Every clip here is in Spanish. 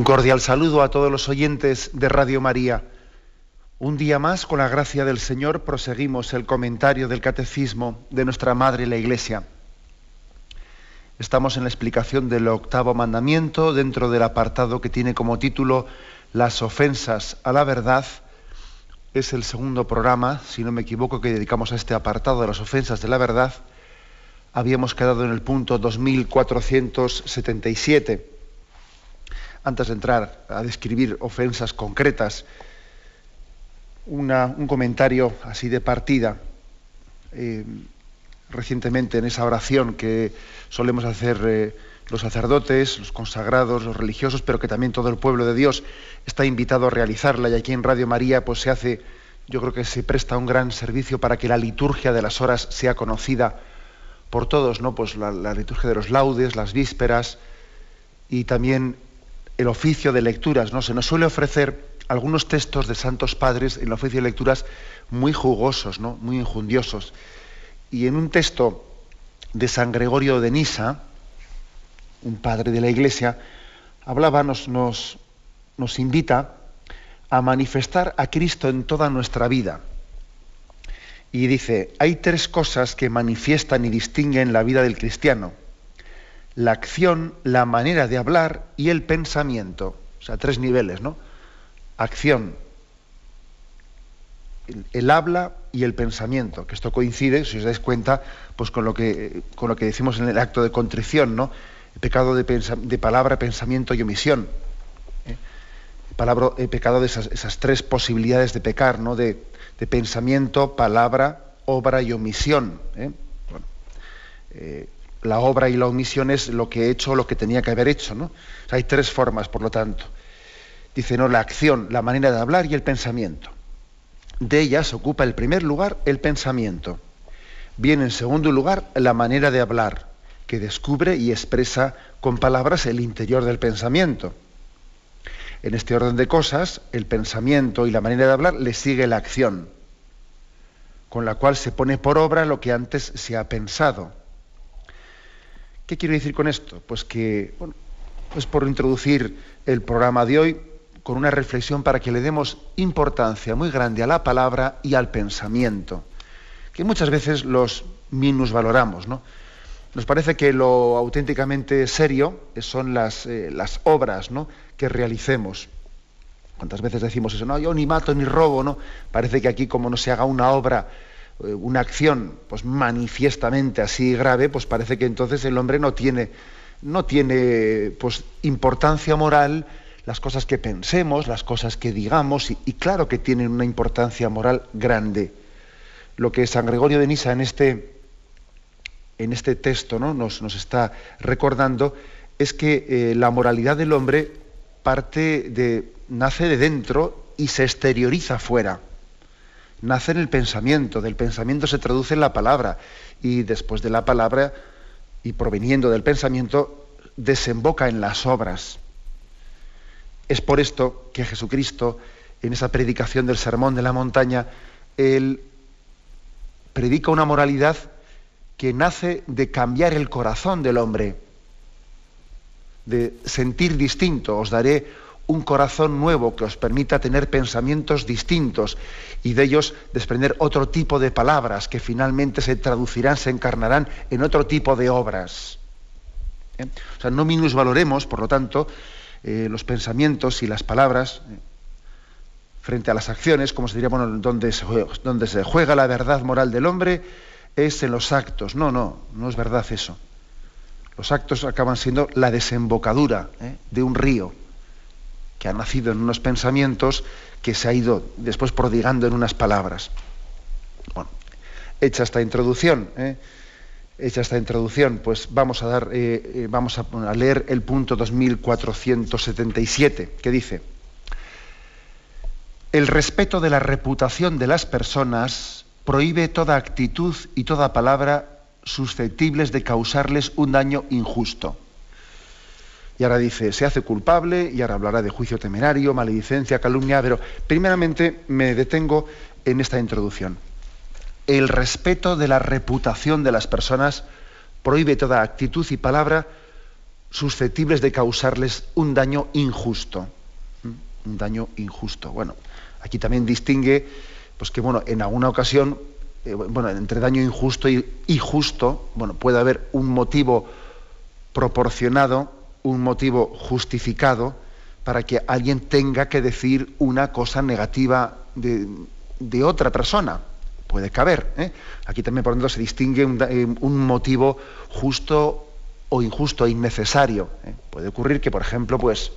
Un cordial saludo a todos los oyentes de Radio María. Un día más, con la gracia del Señor, proseguimos el comentario del Catecismo de nuestra Madre la Iglesia. Estamos en la explicación del octavo mandamiento dentro del apartado que tiene como título Las ofensas a la verdad. Es el segundo programa, si no me equivoco, que dedicamos a este apartado de las ofensas de la verdad. Habíamos quedado en el punto 2477 antes de entrar a describir ofensas concretas, un comentario así de partida. Eh, recientemente en esa oración que solemos hacer eh, los sacerdotes, los consagrados, los religiosos, pero que también todo el pueblo de Dios está invitado a realizarla y aquí en Radio María pues se hace, yo creo que se presta un gran servicio para que la liturgia de las horas sea conocida por todos, ¿no? Pues la, la liturgia de los laudes, las vísperas y también el oficio de lecturas, ¿no? Se nos suele ofrecer algunos textos de santos padres en el oficio de lecturas muy jugosos, ¿no? Muy injundiosos. Y en un texto de San Gregorio de Nisa, un padre de la Iglesia, hablaba, nos, nos, nos invita a manifestar a Cristo en toda nuestra vida. Y dice, hay tres cosas que manifiestan y distinguen la vida del cristiano la acción, la manera de hablar y el pensamiento. O sea, tres niveles, ¿no? Acción, el, habla y el pensamiento, que esto coincide, si os dais cuenta, pues con lo que, con lo que decimos en el acto de contrición, ¿no? El pecado de, palabra, pensamiento y omisión. ¿eh? El, pecado de esas, tres posibilidades de pecar, ¿no? De, pensamiento, palabra, obra y omisión. ¿eh? Bueno, eh, la obra y la omisión es lo que he hecho, lo que tenía que haber hecho. ¿no? hay tres formas, por lo tanto. Dice, no, la acción, la manera de hablar y el pensamiento. De ellas ocupa el primer lugar el pensamiento. Viene en segundo lugar la manera de hablar, que descubre y expresa con palabras el interior del pensamiento. En este orden de cosas, el pensamiento y la manera de hablar le sigue la acción, con la cual se pone por obra lo que antes se ha pensado. ¿Qué quiero decir con esto? Pues que, bueno, pues por introducir el programa de hoy con una reflexión para que le demos importancia muy grande a la palabra y al pensamiento, que muchas veces los minusvaloramos, ¿no? Nos parece que lo auténticamente serio son las, eh, las obras ¿no? que realicemos. ¿Cuántas veces decimos eso? No, yo ni mato ni robo, ¿no? Parece que aquí como no se haga una obra una acción pues manifiestamente así grave, pues parece que entonces el hombre no tiene, no tiene pues, importancia moral las cosas que pensemos, las cosas que digamos, y, claro que tienen una importancia moral grande. Lo que San Gregorio de Nisa en este, en este texto ¿no? nos, nos, está recordando es que eh, la moralidad del hombre parte de, nace de dentro y se exterioriza fuera nace en el pensamiento, del pensamiento se traduce en la palabra y después de la palabra y proveniendo del pensamiento desemboca en las obras. Es por esto que Jesucristo, en esa predicación del Sermón de la Montaña, él predica una moralidad que nace de cambiar el corazón del hombre, de sentir distinto. Os daré un corazón nuevo que os permita tener pensamientos distintos y de ellos desprender otro tipo de palabras que finalmente se traducirán, se encarnarán en otro tipo de obras. ¿Eh? O sea, no minusvaloremos, por lo tanto, eh, los pensamientos y las palabras eh, frente a las acciones, como se diría, bueno, donde se, juega, donde se juega la verdad moral del hombre es en los actos. No, no, no es verdad eso. Los actos acaban siendo la desembocadura de un río que ha nacido en unos pensamientos que se ha ido después prodigando en unas palabras. Bueno, hecha esta introducción, ¿eh? hecha esta introducción, pues vamos a dar, eh, eh, vamos a, a leer el punto 2477, que dice: El respeto de la reputación de las personas prohíbe toda actitud y toda palabra susceptibles de causarles un daño injusto. Y ahora dice, se hace culpable, y ahora hablará de juicio temerario, maledicencia, calumnia, pero primeramente me detengo en esta introducción. El respeto de la reputación de las personas prohíbe toda actitud y palabra susceptibles de causarles un daño injusto. ¿Mm? Un daño injusto. Bueno, aquí también distingue, pues que bueno, en alguna ocasión, eh, bueno, entre daño injusto y, y justo, bueno, puede haber un motivo proporcionado un motivo justificado para que alguien tenga que decir una cosa negativa de, otra persona. Puede caber. ¿eh? Aquí también, por ejemplo, se distingue un, eh, un motivo justo o injusto, innecesario. ¿eh? Puede ocurrir que, por ejemplo, pues,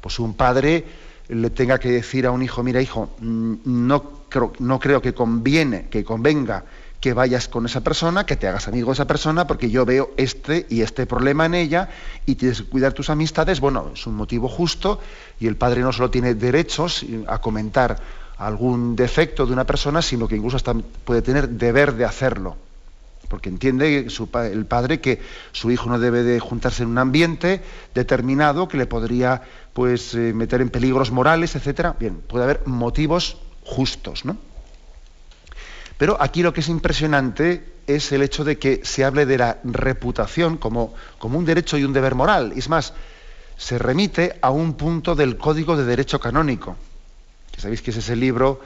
pues un padre le tenga que decir a un hijo, mira, hijo, mm, no creo, no creo que conviene, que convenga que vayas con esa persona, que te hagas amigo de esa persona, porque yo veo este y este problema en ella y tienes que cuidar tus amistades. Bueno, es un motivo justo y el padre no solo tiene derechos a comentar algún defecto de una persona, sino que incluso hasta puede tener deber de hacerlo. Porque entiende el padre que su hijo no debe de juntarse en un ambiente determinado que le podría pues, eh, meter en peligros morales, etcétera. Bien, puede haber motivos justos, ¿no? Pero aquí lo que es impresionante es el hecho de que se hable de la reputación como, como un derecho y un deber moral. Es más, se remite a un punto del Código de Derecho Canónico, que sabéis que es ese libro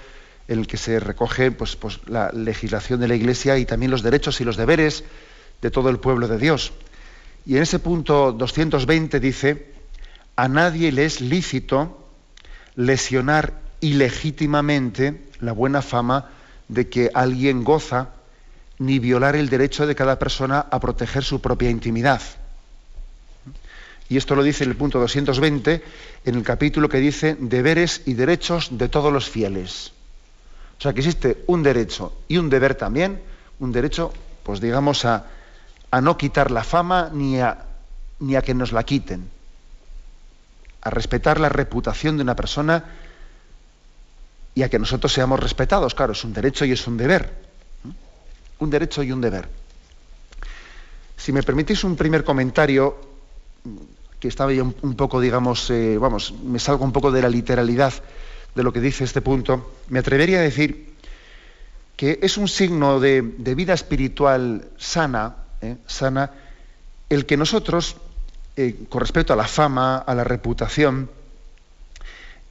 en el que se recoge pues, pues, la legislación de la Iglesia y también los derechos y los deberes de todo el pueblo de Dios. Y en ese punto 220 dice, a nadie le es lícito lesionar ilegítimamente la buena fama de que alguien goza, ni violar el derecho de cada persona a proteger su propia intimidad. Y esto lo dice en el punto 220, en el capítulo que dice deberes y derechos de todos los fieles. O sea que existe un derecho y un deber también, un derecho, pues digamos, a, a no quitar la fama ni a, ni a que nos la quiten, a respetar la reputación de una persona y a que nosotros seamos respetados. Claro, es un derecho y es un deber. Un derecho y un deber. Si me permitís un primer comentario, que estaba ya un, poco, digamos, eh, vamos, me salgo un poco de la literalidad de lo que dice este punto, me atrevería a decir que es un signo de, de vida espiritual sana, eh, sana, el que nosotros, eh, con respecto a la fama, a la reputación,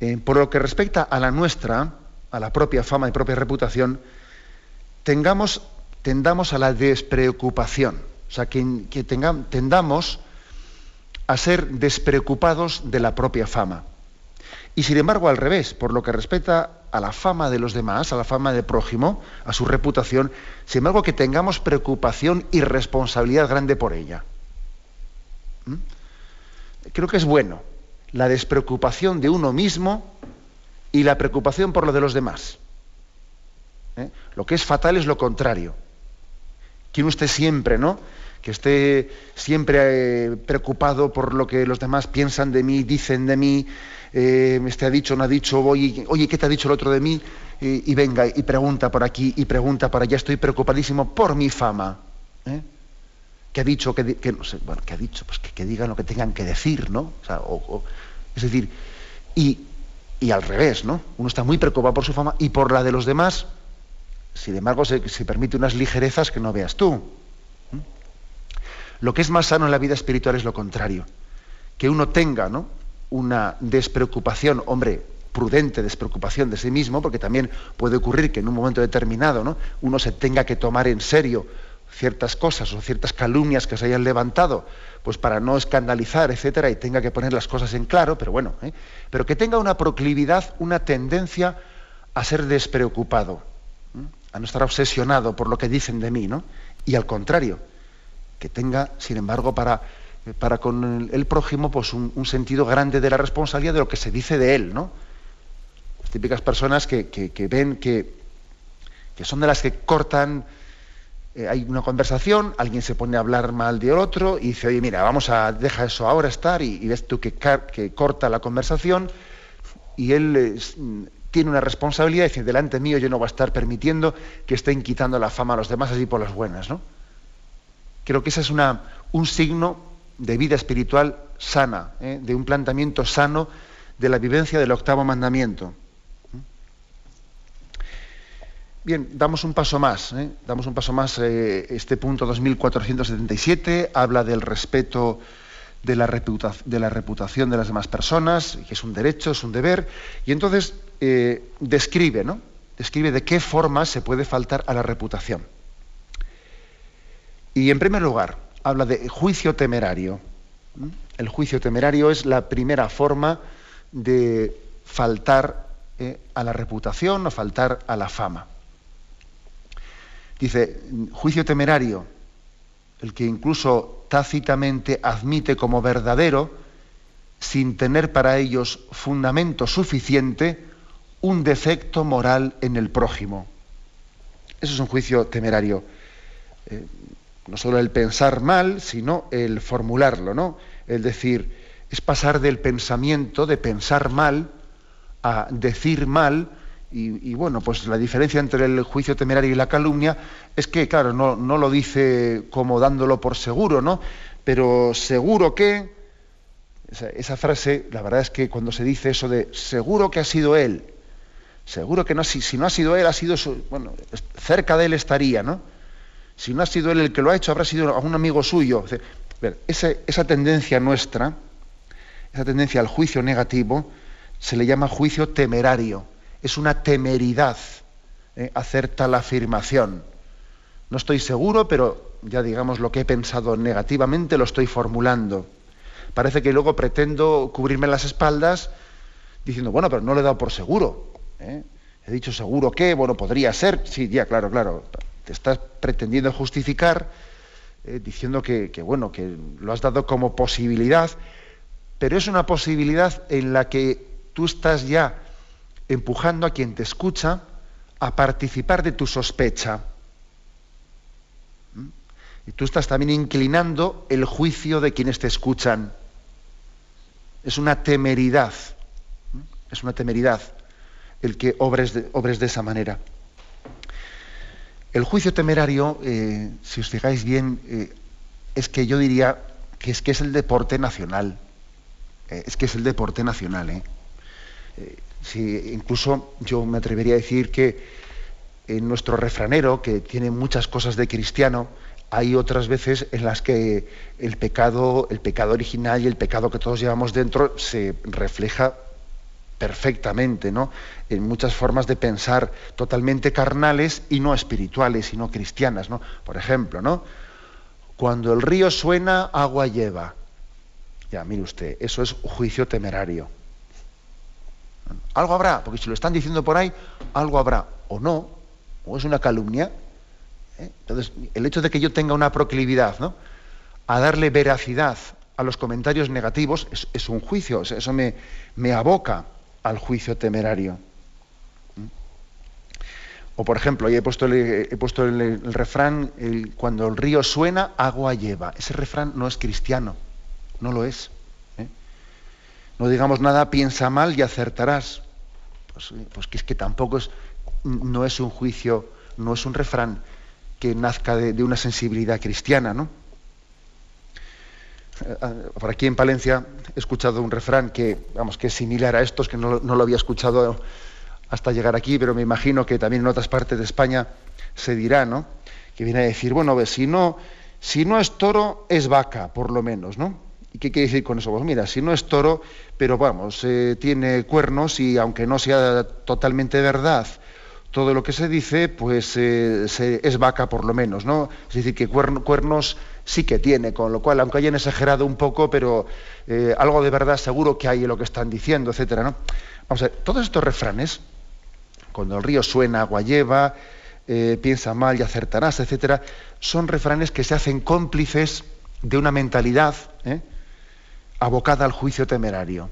eh, por lo que respecta a la nuestra, a la propia fama y propia reputación, tendamos a la despreocupación. O sea, que, tendamos a ser despreocupados de la propia fama. Y sin embargo, al revés, por lo que respecta a la fama de los demás, a la fama de prójimo, a su reputación, sin embargo, que tengamos preocupación y responsabilidad grande por ella. ¿Mm? Creo que es bueno la despreocupación de uno mismo y la preocupación por lo de los demás. ¿Eh? Lo que es fatal es lo contrario. Quiere usted siempre, ¿no? Que esté siempre eh, preocupado por lo que los demás piensan de mí, dicen de mí, eh, me ha dicho, no ha dicho, oye, oye, ¿qué te ha dicho el otro de mí? Y, y venga, y pregunta por aquí, y pregunta por allá, estoy preocupadísimo por mi fama. ¿eh? ¿Qué ha dicho? Que, que, bueno, ¿qué ha dicho? Pues que, que, digan lo que tengan que decir, ¿no? O sea, es decir, y, y, al revés, ¿no? Uno está muy preocupado por su fama y por la de los demás, sin embargo, se, se permite unas ligerezas que no veas tú. Lo que es más sano en la vida espiritual es lo contrario. Que uno tenga, ¿no? Una despreocupación, hombre, prudente despreocupación de sí mismo, porque también puede ocurrir que en un momento determinado ¿no? uno se tenga que tomar en serio ciertas cosas o ciertas calumnias que se hayan levantado, pues para no escandalizar, etcétera, y tenga que poner las cosas en claro, pero bueno, ¿eh? pero que tenga una proclividad, una tendencia a ser despreocupado, a no estar obsesionado por lo que dicen de mí, ¿no? Y al contrario, que tenga, sin embargo, para, para con el, prójimo, pues un, un, sentido grande de la responsabilidad de lo que se dice de él, ¿no? Las típicas personas que, que, que ven que, que son de las que cortan eh, hay una conversación, alguien se pone a hablar mal de otro y dice, oye, mira, vamos a, deja eso ahora estar y, ves tú que, corta la conversación y él tiene una responsabilidad y dice, delante mío yo no voy a estar permitiendo que estén quitando la fama a los demás así por las buenas, ¿no? Creo que ese es una, un signo de vida espiritual sana, ¿eh? de un planteamiento sano de la vivencia del octavo mandamiento. Bien, damos un paso más. ¿eh? Damos un paso más. Eh, este punto 2477 habla del respeto de la, reputación de las demás personas, que es un derecho, es un deber, y entonces describe, ¿no? Describe de qué forma se puede faltar a la reputación. Y en primer lugar, habla de juicio temerario. El juicio temerario es la primera forma de faltar eh, a la reputación o faltar a la fama. Dice, juicio temerario, el que incluso tácitamente admite como verdadero, sin tener para ellos fundamento suficiente, un defecto moral en el prójimo. Eso es un juicio temerario. Eh, no solo el pensar mal, sino el formularlo, ¿no? El decir, es pasar del pensamiento, de pensar mal, a decir mal, y, bueno, pues la diferencia entre el juicio temerario y la calumnia es que, claro, no, lo dice como dándolo por seguro, ¿no? Pero seguro que, esa, frase, la verdad es que cuando se dice eso de seguro que ha sido él, seguro que no, si, si no ha sido él, ha sido, su, bueno, cerca de él estaría, ¿no? Si no ha sido él el que lo ha hecho, habrá sido algún amigo suyo. esa, tendencia nuestra, esa tendencia al juicio negativo, se le llama juicio temerario. Es una temeridad ¿eh? hacer tal afirmación. No estoy seguro, pero ya digamos lo que he pensado negativamente lo estoy formulando. Parece que luego pretendo cubrirme las espaldas diciendo, bueno, pero no le he dado por seguro. ¿eh? He dicho seguro que, bueno, podría ser. Sí, ya, claro, claro te estás pretendiendo justificar eh, diciendo que, bueno, que lo has dado como posibilidad, pero es una posibilidad en la que tú estás ya empujando a quien te escucha a participar de tu sospecha. ¿Mm? Y tú estás también inclinando el juicio de quienes te escuchan. Es una temeridad, ¿Mm? es una temeridad el que obres obres de esa manera. El juicio temerario, eh, si os fijáis bien, eh, es que yo diría que es que es el deporte nacional. Eh, es que es el deporte nacional. Si, incluso yo me atrevería a decir que en nuestro refranero, que tiene muchas cosas de cristiano, hay otras veces en las que el pecado, el pecado original y el pecado que todos llevamos dentro se refleja perfectamente, ¿no? En muchas formas de pensar totalmente carnales y no espirituales y no cristianas, ¿no? Por ejemplo, ¿no? Cuando el río suena, agua lleva. Ya, mire usted, eso es juicio temerario. Algo habrá, porque si lo están diciendo por ahí, algo habrá, o no, o es una calumnia. ¿eh? Entonces, el hecho de que yo tenga una proclividad, ¿no? A darle veracidad a los comentarios negativos es, un juicio, eso me, me aboca al juicio temerario. O por ejemplo, he puesto el, he puesto el, refrán, cuando el río suena, agua lleva. Ese refrán no es cristiano, no lo es. No digamos nada, piensa mal y acertarás. Pues, pues, que es que tampoco es, no es un juicio, no es un refrán que nazca de, una sensibilidad cristiana, ¿no? Eh, por aquí en Palencia he escuchado un refrán que, vamos, que es similar a estos, que no, lo había escuchado hasta llegar aquí, pero me imagino que también en otras partes de España se dirá, ¿no? Que viene a decir, bueno, si no, si no es toro, es vaca, por lo menos, ¿no? ¿Y qué quiere decir con eso? Pues mira, si no es toro, pero vamos, eh, tiene cuernos y aunque no sea totalmente verdad todo lo que se dice, pues eh, es vaca por lo menos, ¿no? Es decir, que cuernos sí que tiene, con lo cual, aunque hayan exagerado un poco, pero eh, algo de verdad seguro que hay en lo que están diciendo, etcétera, ¿no? Vamos a ver, todos estos refranes, cuando el río suena, agua lleva, eh, piensa mal y acertarás, etcétera, son refranes que se hacen cómplices de una mentalidad abocada al juicio temerario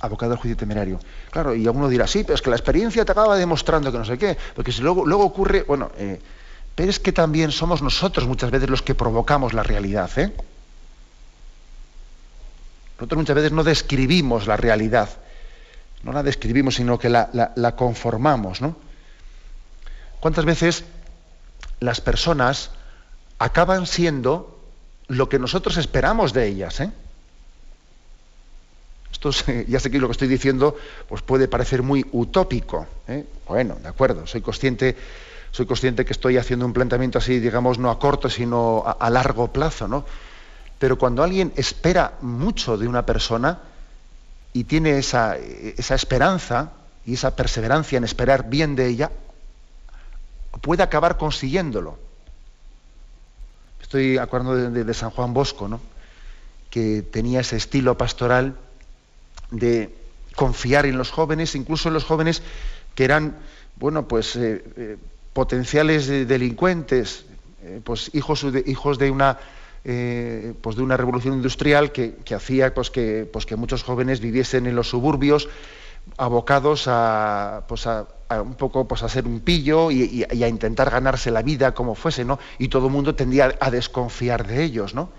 abocado al juicio temerario. Claro, y alguno dirá, sí, pero es que la experiencia te acaba demostrando que no sé qué, porque si luego, luego ocurre, bueno, eh, Pero es que también somos nosotros muchas veces los que provocamos la realidad. ¿eh? Nosotros muchas veces no describimos la realidad, no la describimos, sino que la, conformamos. ¿no? ¿Cuántas veces las personas acaban siendo lo que nosotros esperamos de ellas? ¿eh? Esto ya sé que lo que estoy diciendo pues puede parecer muy utópico. ¿eh? Bueno, de acuerdo, soy consciente, soy consciente que estoy haciendo un planteamiento así, digamos, no a corto, sino a, largo plazo, ¿no? Pero cuando alguien espera mucho de una persona y tiene esa, esa esperanza y esa perseverancia en esperar bien de ella, puede acabar consiguiéndolo. Estoy acordando de, San Juan Bosco, ¿no? que tenía ese estilo pastoral de confiar en los jóvenes, incluso en los jóvenes que eran, bueno, pues eh, eh, potenciales delincuentes, eh, pues hijos de, hijos de una pues de una revolución industrial que, hacía pues que, pues que muchos jóvenes viviesen en los suburbios abocados a, pues a, un poco pues a ser un pillo y, a intentar ganarse la vida como fuese, ¿no? Y todo el mundo tendía a desconfiar de ellos, ¿no?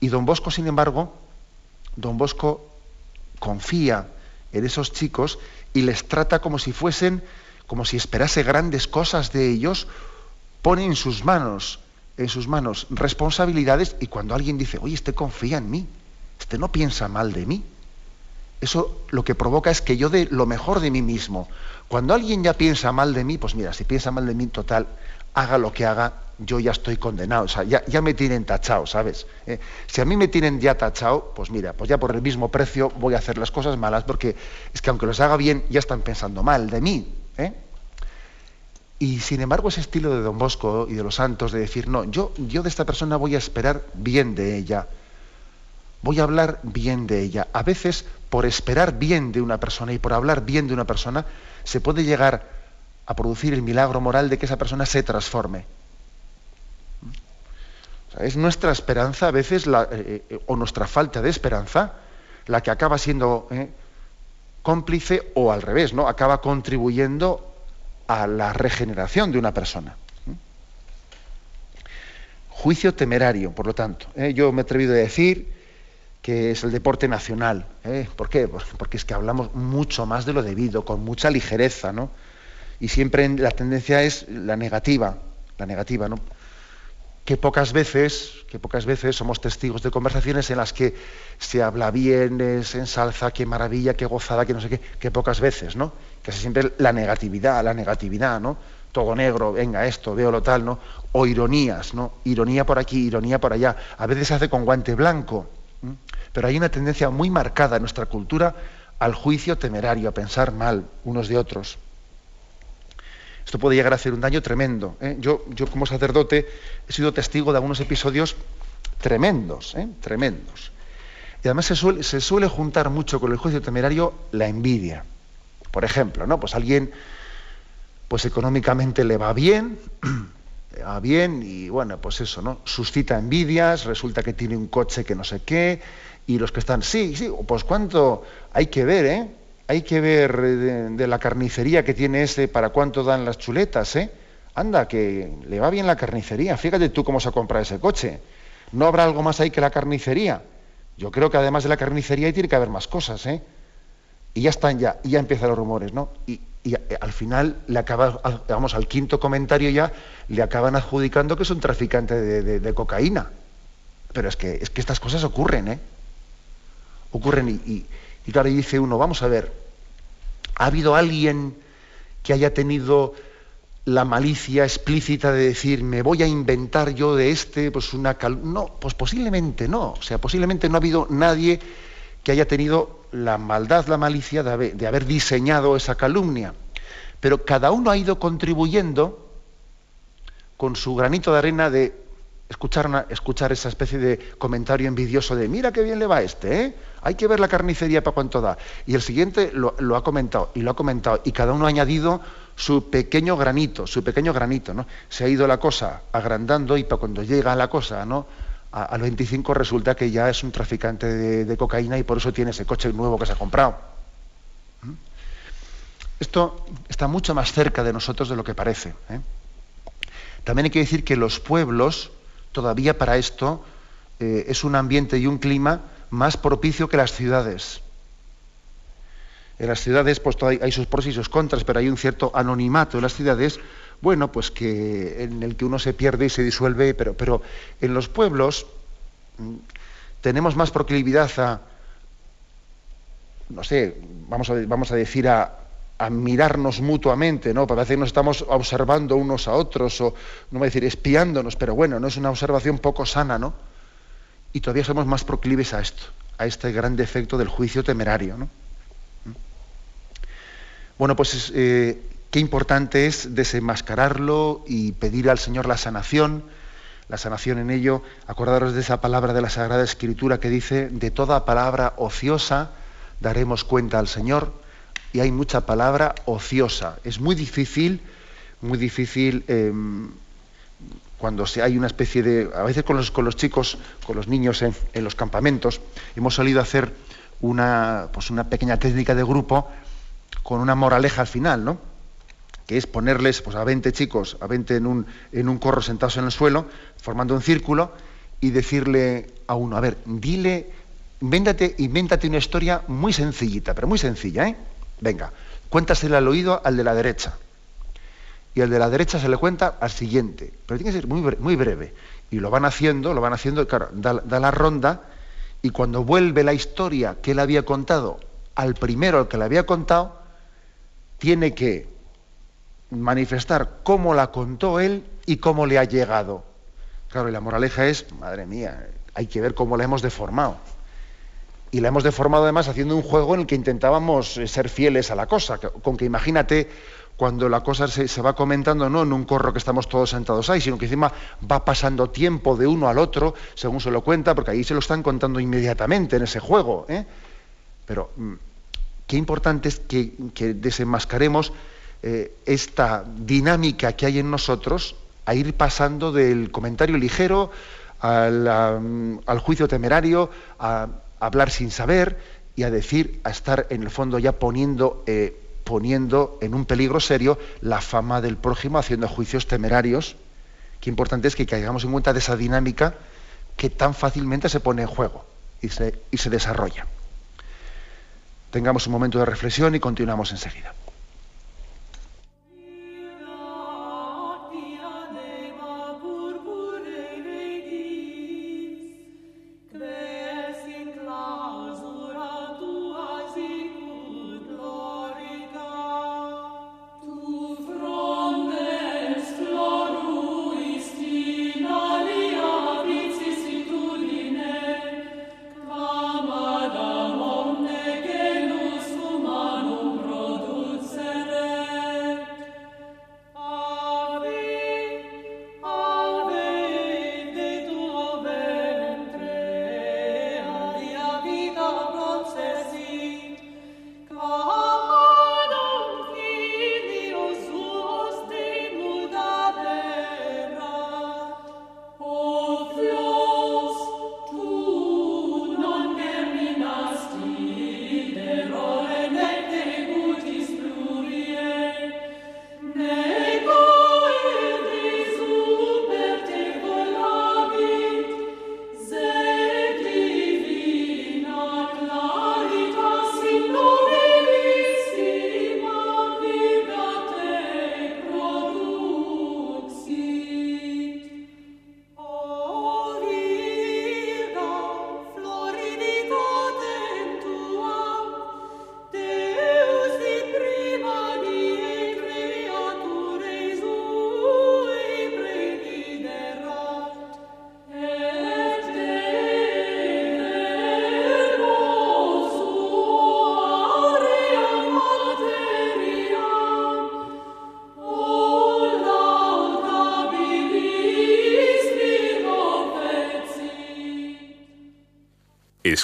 Y don Bosco, sin embargo, don Bosco confía en esos chicos y les trata como si fuesen, como si esperase grandes cosas de ellos, pone en sus manos, en sus manos responsabilidades y cuando alguien dice, oye, este confía en mí, este no piensa mal de mí, eso lo que provoca es que yo dé lo mejor de mí mismo. Cuando alguien ya piensa mal de mí, pues mira, si piensa mal de mí total, haga lo que haga, yo ya estoy condenado, o sea, ya, ya me tienen tachado, ¿sabes? Eh, si a mí me tienen ya tachado, pues mira, pues ya por el mismo precio voy a hacer las cosas malas, porque es que aunque los haga bien, ya están pensando mal de mí. ¿eh? Y sin embargo, ese estilo de Don Bosco y de los santos de decir, no, yo, yo de esta persona voy a esperar bien de ella, voy a hablar bien de ella. A veces, por esperar bien de una persona y por hablar bien de una persona, se puede llegar a producir el milagro moral de que esa persona se transforme es nuestra esperanza a veces, eh, eh, o nuestra falta de esperanza, la que acaba siendo eh, cómplice o al revés, ¿no? Acaba contribuyendo a la regeneración de una persona. Juicio temerario, por lo tanto. Yo me he atrevido a decir que es el deporte nacional. ¿Por qué? Porque es que hablamos mucho más de lo debido, con mucha ligereza, ¿no? Y siempre la tendencia es la negativa, la negativa, ¿no? que pocas veces, que pocas veces somos testigos de conversaciones en las que se habla bien, se ensalza, qué maravilla, qué gozada, que no sé qué, que pocas veces, ¿no? Casi siempre la negatividad, la negatividad, ¿no? Todo negro, venga esto, veo lo tal, ¿no? O ironías, ¿no? Ironía por aquí, ironía por allá. A veces se hace con guante blanco. Pero hay una tendencia muy marcada en nuestra cultura al juicio temerario, a pensar mal unos de otros. Esto puede llegar a hacer un daño tremendo. ¿eh? Yo, yo como sacerdote he sido testigo de algunos episodios tremendos, ¿eh? tremendos. Y además se suele, se suele, juntar mucho con el juicio temerario la envidia. Por ejemplo, ¿no? Pues alguien, pues económicamente le va bien, le va bien y bueno, pues eso, ¿no? Suscita envidias, resulta que tiene un coche que no sé qué, y los que están, sí, sí, pues cuánto hay que ver, ¿eh? hay que ver de, la carnicería que tiene ese para cuánto dan las chuletas, ¿eh? Anda, que le va bien la carnicería. Fíjate tú cómo se ha comprado ese coche. ¿No habrá algo más ahí que la carnicería? Yo creo que además de la carnicería ahí tiene que haber más cosas, ¿eh? Y ya están ya, y ya empiezan los rumores, ¿no? Y, eh, al final le acaba, vamos, al quinto comentario ya le acaban adjudicando que es un traficante de, cocaína. Pero es que, es que estas cosas ocurren, ¿eh? Ocurren y, y claro, dice uno, vamos a ver, ¿ha habido alguien que haya tenido la malicia explícita de decir, me voy a inventar yo de este, pues una No, pues posiblemente no. O sea, posiblemente no ha habido nadie que haya tenido la maldad, la malicia de de haber diseñado esa calumnia. Pero cada uno ha ido contribuyendo con su granito de arena de escuchar, escuchar esa especie de comentario envidioso de, mira qué bien le va a este, ¿eh? hay que ver la carnicería para cuánto da. Y el siguiente lo, ha comentado, y lo ha comentado, y cada uno ha añadido su pequeño granito, su pequeño granito, ¿no? Se ha ido la cosa agrandando y para cuando llega la cosa, ¿no? al 25 resulta que ya es un traficante de, cocaína y por eso tiene ese coche nuevo que se ha comprado. ¿Mm? Esto está mucho más cerca de nosotros de lo que parece. ¿eh? También hay que decir que los pueblos, todavía para esto, eh, es un ambiente y un clima más propicio que las ciudades. En las ciudades pues, hay, sus pros y sus contras, pero hay un cierto anonimato en las ciudades, bueno, pues que en el que uno se pierde y se disuelve, pero, pero en los pueblos mm, tenemos más proclividad a, no sé, vamos vamos a decir, a, a mirarnos mutuamente, ¿no? Parece que nos estamos observando unos a otros, o no voy a decir espiándonos, pero bueno, no es una observación poco sana, ¿no? Y todavía somos más proclives a esto, a este gran defecto del juicio temerario, ¿no? Bueno, pues eh, qué importante es desenmascararlo y pedir al Señor la sanación, la sanación en ello. Acordaros de esa palabra de la Sagrada Escritura que dice, de toda palabra ociosa daremos cuenta al Señor y hay mucha palabra ociosa. Es muy difícil, muy difícil em, cuando se, hay una especie de... A veces con los, con los chicos, con los niños en, los campamentos, hemos salido a hacer una, pues una pequeña técnica de grupo con una moraleja al final, ¿no? que es ponerles pues, a 20 chicos, a 20 en un, en un corro sentados en el suelo, formando un círculo, y decirle a uno, a ver, dile, invéntate, invéntate una historia muy sencillita, pero muy sencilla, ¿eh? Venga, cuéntasela al oído al de la derecha. Y al de la derecha se le cuenta al siguiente. Pero tiene que ser muy, breve. Y lo van haciendo, lo van haciendo, claro, da, da la ronda y cuando vuelve la historia que él había contado al primero al que le había contado, tiene que manifestar cómo la contó él y cómo le ha llegado. Claro, y la moraleja es, madre mía, hay que ver cómo la hemos deformado y la hemos deformado además haciendo un juego en el que intentábamos eh, ser fieles a la cosa, con que imagínate cuando la cosa se, va comentando no en un corro que estamos todos sentados ahí, sino que encima va pasando tiempo de uno al otro, según se lo cuenta, porque ahí se lo están contando inmediatamente en ese juego. ¿eh? Pero mm, qué importante es que, desenmascaremos eh, esta dinámica que hay en nosotros a ir pasando del comentario ligero al, al juicio temerario, a, hablar sin saber y a decir, a estar en el fondo ya poniendo, eh, poniendo en un peligro serio la fama del prójimo, haciendo juicios temerarios. Qué importante es que caigamos en cuenta de esa dinámica que tan fácilmente se pone en juego y se, y se desarrolla. Tengamos un momento de reflexión y continuamos enseguida.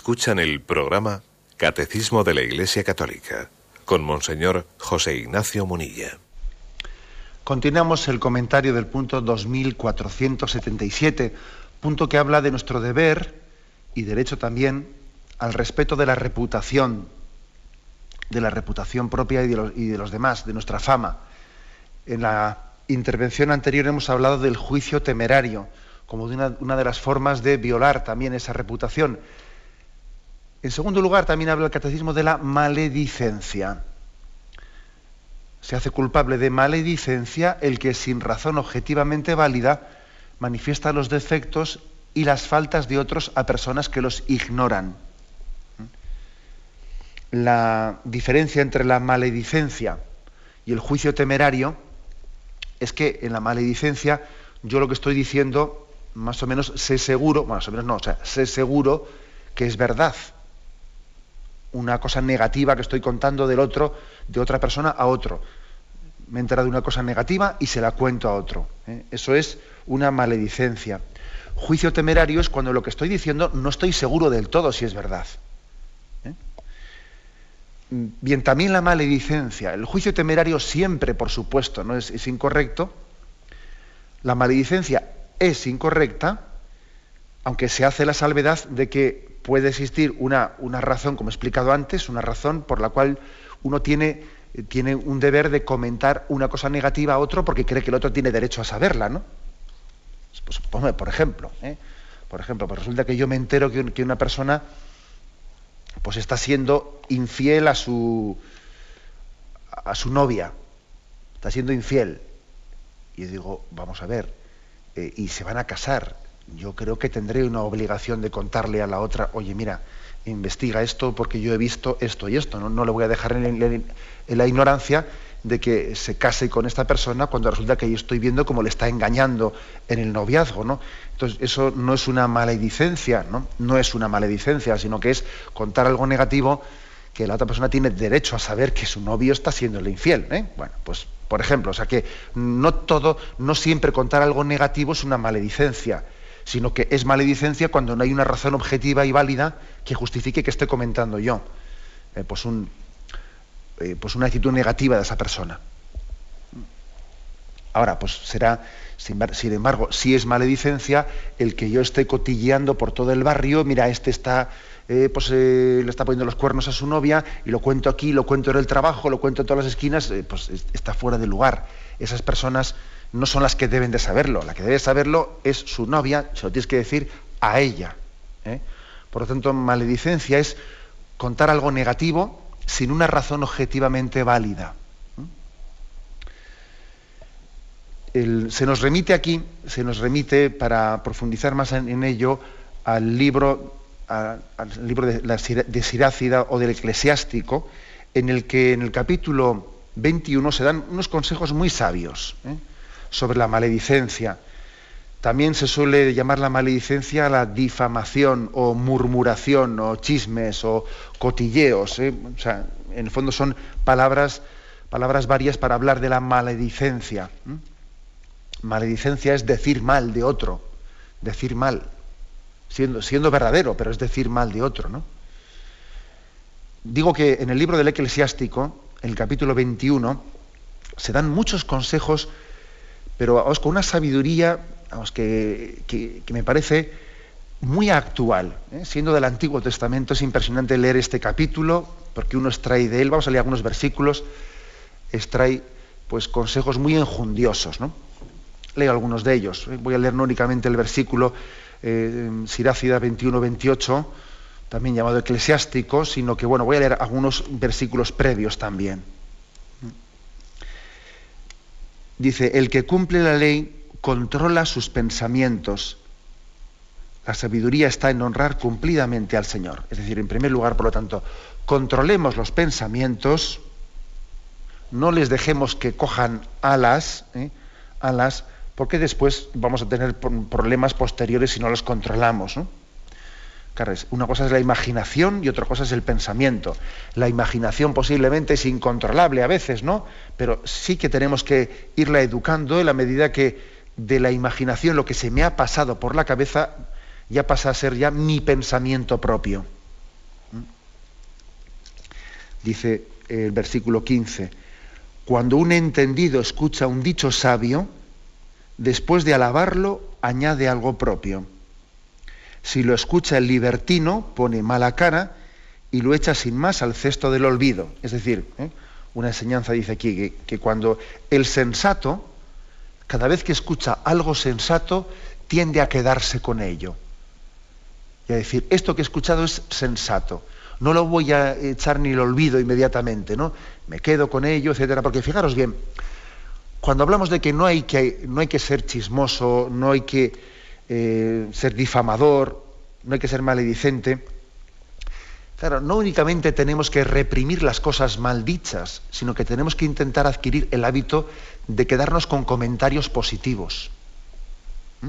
Escuchan el programa Catecismo de la Iglesia Católica con Monseñor José Ignacio Munilla. Continuamos el comentario del punto 2477, punto que habla de nuestro deber y derecho también al respeto de la reputación, de la reputación propia y de los, demás, de nuestra fama. En la, intervención anterior hemos hablado del juicio temerario, como de una, una, de las formas de violar también esa reputación. En segundo lugar, también habla el catecismo de la maledicencia. Se hace culpable de maledicencia el que sin razón objetivamente válida manifiesta los defectos y las faltas de otros a personas que los ignoran. La diferencia entre la maledicencia y el juicio temerario es que en la maledicencia yo lo que estoy diciendo, más o menos sé seguro, más o menos no, o sea, sé seguro que es verdad. Una cosa negativa que estoy contando del otro, de otra persona a otro. Me he de una cosa negativa y se la cuento a otro. ¿eh? Eso es una maledicencia. Juicio temerario es cuando lo que estoy diciendo no estoy seguro del todo si es verdad. ¿eh? Bien, también la maledicencia. El juicio temerario siempre, por supuesto, no es incorrecto. La maledicencia es incorrecta, aunque se hace la salvedad de que puede existir una, una razón, como he explicado antes, una razón por la cual uno tiene, tiene un deber de comentar una cosa negativa a otro porque cree que el otro tiene derecho a saberla, ¿no? Pues, por ejemplo, ¿eh? por ejemplo, pues resulta que yo me entero que, una persona pues está siendo infiel a su a su novia, está siendo infiel. Y digo, vamos a ver, eh, y se van a casar. Yo creo que tendré una obligación de contarle a la otra, oye, mira, investiga esto porque yo he visto esto y esto. No, no le voy a dejar en la ignorancia de que se case con esta persona cuando resulta que yo estoy viendo cómo le está engañando en el noviazgo, ¿no? Entonces, eso no es una maledicencia, ¿no? No es una maledicencia, sino que es contar algo negativo que la otra persona tiene derecho a saber que su novio está siendo infiel, ¿eh? Bueno, pues, por ejemplo, o sea que no todo, no siempre contar algo negativo es una maledicencia, sino que es maledicencia cuando no hay una razón objetiva y válida que justifique que esté comentando yo. Eh, pues un, eh, pues una actitud negativa de esa persona. Ahora, pues será, sin embargo, si es maledicencia el que yo esté cotilleando por todo el barrio, mira, este está, eh, pues le está poniendo los cuernos a su novia y lo cuento aquí, lo cuento en el trabajo, lo cuento en todas las esquinas, pues está fuera de lugar. Esas personas no son las que deben de saberlo, la que debe saberlo es su novia, se lo tienes que decir a ella. Por lo tanto, maledicencia es contar algo negativo sin una razón objetivamente válida. se nos remite aquí, se nos remite para profundizar más en, ello al libro, al libro de, de Sirácida o del Eclesiástico, en el que en el capítulo 21 se dan unos consejos muy sabios ¿eh? Sobre la maledicencia. También se suele llamar la maledicencia la difamación o murmuración o chismes o cotilleos. ¿eh? O sea, en el fondo son palabras, palabras varias para hablar de la maledicencia. Maledicencia es decir mal de otro, decir mal, siendo, siendo verdadero, pero es decir mal de otro. ¿no? Digo que en el libro del eclesiástico, el capítulo 21, se dan muchos consejos, pero con una sabiduría que, me parece muy actual. ¿eh? Siendo del Antiguo Testamento es impresionante leer este capítulo, porque uno extrae de él, vamos a leer algunos versículos, extrae pues consejos muy enjundiosos. ¿no? Leo algunos de ellos. ¿eh? Voy a leer no únicamente el versículo eh, Sirácida 21-28, también llamado eclesiástico, sino que bueno, voy a leer algunos versículos previos también. Dice, el que cumple la ley controla sus pensamientos. La sabiduría está en honrar cumplidamente al Señor. Es decir, en primer lugar, por lo tanto, controlemos los pensamientos, no les dejemos que cojan alas, ¿eh? alas, porque después vamos a tener problemas posteriores si no los controlamos. Una cosa es la imaginación y otra cosa es el pensamiento. La imaginación posiblemente es incontrolable a veces, ¿no? Pero sí que tenemos que irla educando en la medida que de la imaginación, lo que se me ha pasado por la cabeza, ya pasa a ser ya mi pensamiento propio. ¿Mm? Dice el versículo 15, cuando un entendido escucha un dicho sabio, después de alabarlo, añade algo propio. Si lo escucha el libertino, pone mala cara y lo echa sin más al cesto del olvido. Es decir, ¿eh? una enseñanza dice aquí que, cuando el sensato cada vez que escucha algo sensato, tiende a quedarse con ello. Y a decir, esto que he escuchado es sensato. No lo voy a echar ni lo olvido inmediatamente, ¿no? Me quedo con ello, etcétera. Porque fijaros bien, cuando hablamos de que no hay que, no hay que ser chismoso, no hay que eh, ser difamador, no hay que ser maledicente, claro, no únicamente tenemos que reprimir las cosas mal dichas, sino que tenemos que intentar adquirir el hábito de quedarnos con comentarios positivos. ¿Mm?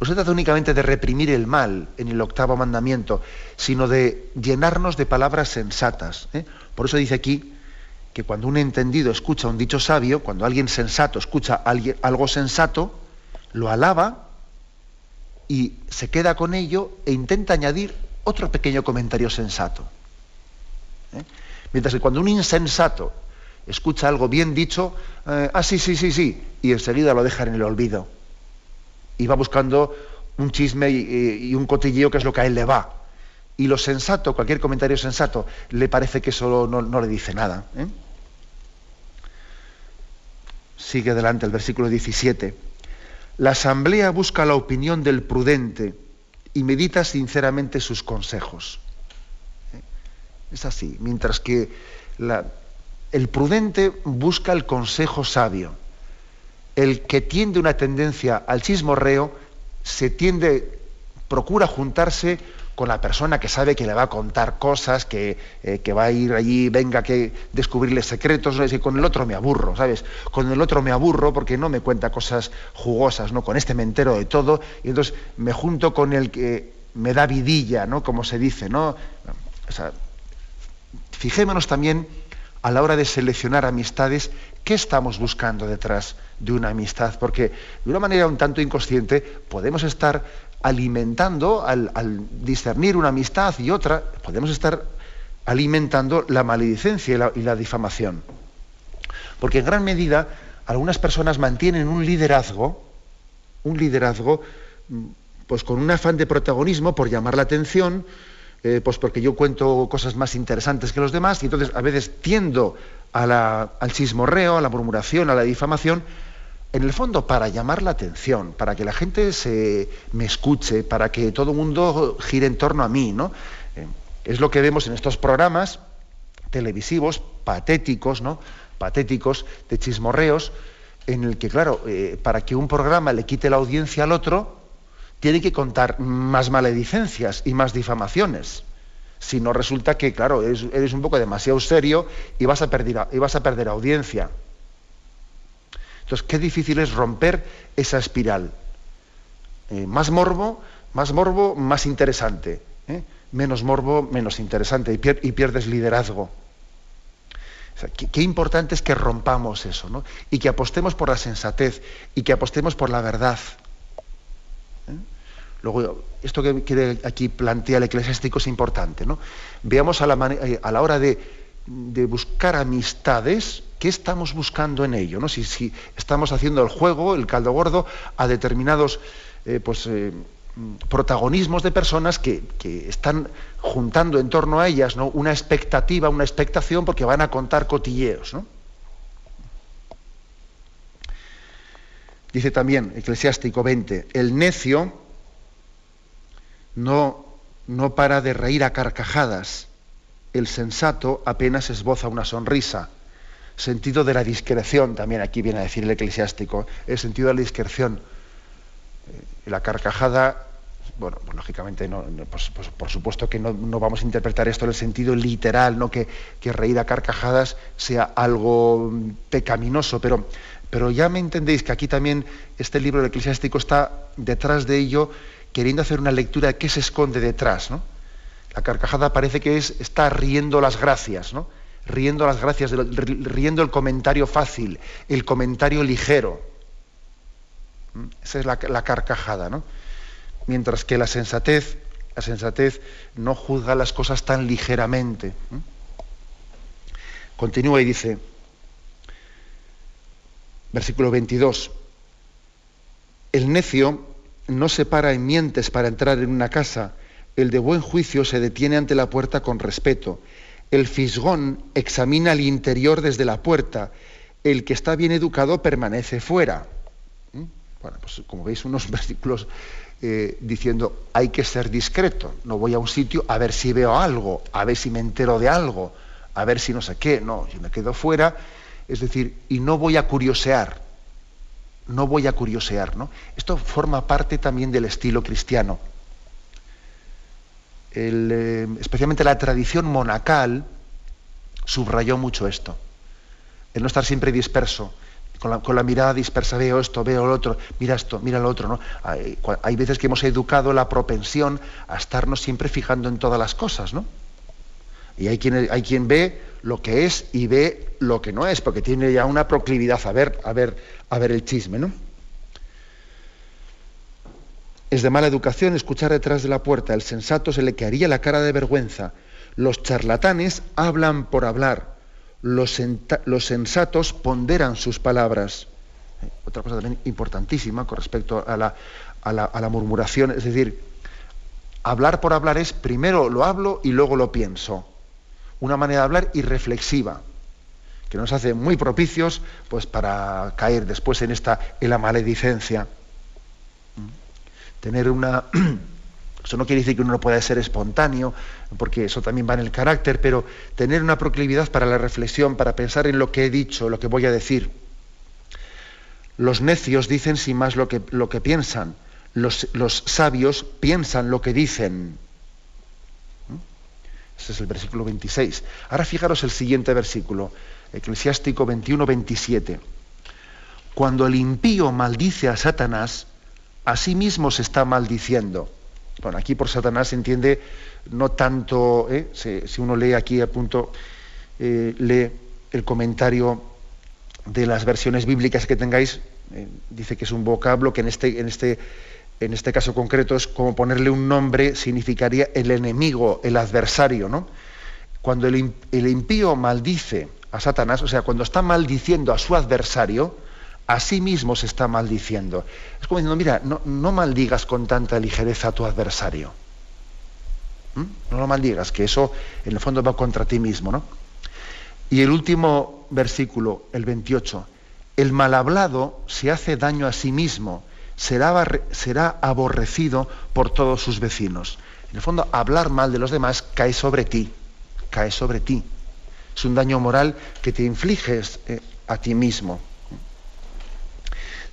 No se trata únicamente de reprimir el mal en el octavo mandamiento, sino de llenarnos de palabras sensatas. ¿eh? Por eso dice aquí que cuando un entendido escucha un dicho sabio, cuando alguien sensato escucha algo sensato, lo alaba y se queda con ello e intenta añadir otro pequeño comentario sensato. ¿eh? Mientras que cuando un insensato escucha algo bien dicho, eh, ah, sí, sí, sí, sí, y enseguida lo deja en el olvido. Y va buscando un chisme y, un cotilleo que es lo que a él le va. Y lo sensato, cualquier comentario sensato, le parece que eso no, le dice nada. ¿eh? Sigue adelante el versículo 17. La asamblea busca la opinión del prudente y medita sinceramente sus consejos. ¿Eh? Es así, mientras que el prudente busca el consejo sabio. El que tiende una tendencia al chismorreo se tiende, procura juntarse con la persona que sabe que le va a contar cosas, que, eh, va a ir allí, venga que descubrirle secretos, ¿no? con el otro me aburro, ¿sabes? Con el otro me aburro porque no me cuenta cosas jugosas, ¿no? Con este me entero de todo, y entonces me junto con el que me da vidilla, ¿no? Como se dice, ¿no? fijémonos también a la hora de seleccionar amistades, ¿qué estamos buscando detrás de una amistad? Porque de una manera un tanto inconsciente podemos estar alimentando, al, discernir una amistad y otra, podemos estar alimentando la maledicencia y la, difamación. Porque en gran medida algunas personas mantienen un liderazgo, un liderazgo, mm, pues con un afán de protagonismo por llamar la atención, eh, pues porque yo cuento cosas más interesantes que los demás, y entonces a veces tiendo al chismorreo, a la murmuración, a la difamación, en el fondo para llamar la atención, para que la gente se me escuche, para que todo el mundo gire en torno a mí, ¿no? Eh, es lo que vemos en estos programas televisivos patéticos, ¿no? Patéticos de chismorreos, en el que, claro, eh, para que un programa le quite la audiencia al otro, tiene que contar más maledicencias y más difamaciones. Si no resulta que, claro, eres, un poco demasiado serio y vas a perder, y vas a perder audiencia. Entonces, qué difícil es romper esa espiral. Eh, más morbo, más morbo, más interesante. ¿eh? Menos morbo, menos interesante. Y, pierdes liderazgo. qué, importante es que rompamos eso, ¿no? Y que apostemos por la sensatez y que apostemos por la verdad. ¿eh? Luego, esto que, aquí plantea el eclesiástico es importante, ¿no? Veamos a la, a la hora de, de buscar amistades, ¿qué estamos buscando en ello? ¿no? Si, estamos haciendo el juego, el caldo gordo, a determinados eh, pues, eh, protagonismos de personas que, están juntando en torno a ellas ¿no? una expectativa, una expectación, porque van a contar cotilleos. Dice también Eclesiástico 20, el necio no, no para de reír a carcajadas, el sensato apenas esboza una sonrisa sentido de la discreción, también aquí viene a decir el eclesiástico, el sentido de la discreción. Eh, la carcajada, bueno, pues lógicamente, no, pues, por supuesto que no, vamos a interpretar esto en el sentido literal, no que, reír a carcajadas sea algo pecaminoso, pero, pero ya me entendéis que aquí también este libro del eclesiástico está detrás de ello, queriendo hacer una lectura de qué se esconde detrás, ¿no? La carcajada parece que es, está riendo las gracias, ¿no? riendo las gracias, riendo el comentario fácil, el comentario ligero. ¿Mm? Esa es la, carcajada, ¿no? Mientras que la sensatez, la sensatez no juzga las cosas tan ligeramente. ¿Mm? Continúa y dice, versículo 22, el necio no se para en mientes para entrar en una casa, el de buen juicio se detiene ante la puerta con respeto el fisgón examina el interior desde la puerta. El que está bien educado permanece fuera. Bueno, pues como veis, unos versículos eh, diciendo hay que ser discreto. No voy a un sitio a ver si veo algo, a ver si me entero de algo, a ver si no sé qué. No, yo me quedo fuera. Es decir, y no voy a curiosear. No voy a curiosear, ¿no? Esto forma parte también del estilo cristiano. Eh, especialmente la tradición monacal subrayó mucho esto. El no estar siempre disperso con la, mirada dispersa, veo esto, veo lo otro, mira esto, mira lo otro. ¿no? Hay, veces que hemos educado la propensión a estarnos siempre fijando en todas las cosas, ¿no? Y hay quien, hay quien ve lo que es y ve lo que no es, porque tiene ya una proclividad a ver, a ver, a ver el chisme, ¿no? Es de mala educación escuchar detrás de la puerta. El sensato se le quedaría la cara de vergüenza. Los charlatanes hablan por hablar los, sensatos ponderan sus palabras. Eh, otra cosa también importantísima con respecto a la, a, la, murmuración, es decir, hablar por hablar es primero lo hablo y luego lo pienso. Una manera de hablar irreflexiva, que nos hace muy propicios pues, para caer después en, esta, en la maledicencia. Tener una Eso no quiere decir que uno no pueda ser espontáneo, porque eso también va en el carácter, pero tener una proclividad para la reflexión, para pensar en lo que he dicho, lo que voy a decir. Los necios dicen sin más lo que, lo que piensan, los, los sabios piensan lo que dicen. ¿Mm? Ese es el versículo 26. Ahora fijaros el siguiente versículo, Eclesiástico 21, 27. Cuando el impío maldice a Satanás, a sí mismo se está maldiciendo bueno, aquí por Satanás se entiende no tanto, ¿eh? si, uno lee aquí a punto, eh, lee el comentario de las versiones bíblicas que tengáis, eh, dice que es un vocablo que en este, en, este, en este caso concreto es como ponerle un nombre, significaría el enemigo, el adversario, ¿no? Cuando el, el impío maldice a Satanás, o sea, cuando está maldiciendo a su adversario, a sí mismo se está maldiciendo. Es como diciendo, mira, no, maldigas con tanta ligereza a tu adversario. ¿Mm? No lo maldigas, que eso en el fondo va contra ti mismo. ¿no? Y el último versículo, el 28, el mal hablado se hace daño a sí mismo, será, aborrecido por todos sus vecinos. En el fondo, hablar mal de los demás cae sobre ti, cae sobre ti. Es un daño moral que te infliges eh, a ti mismo.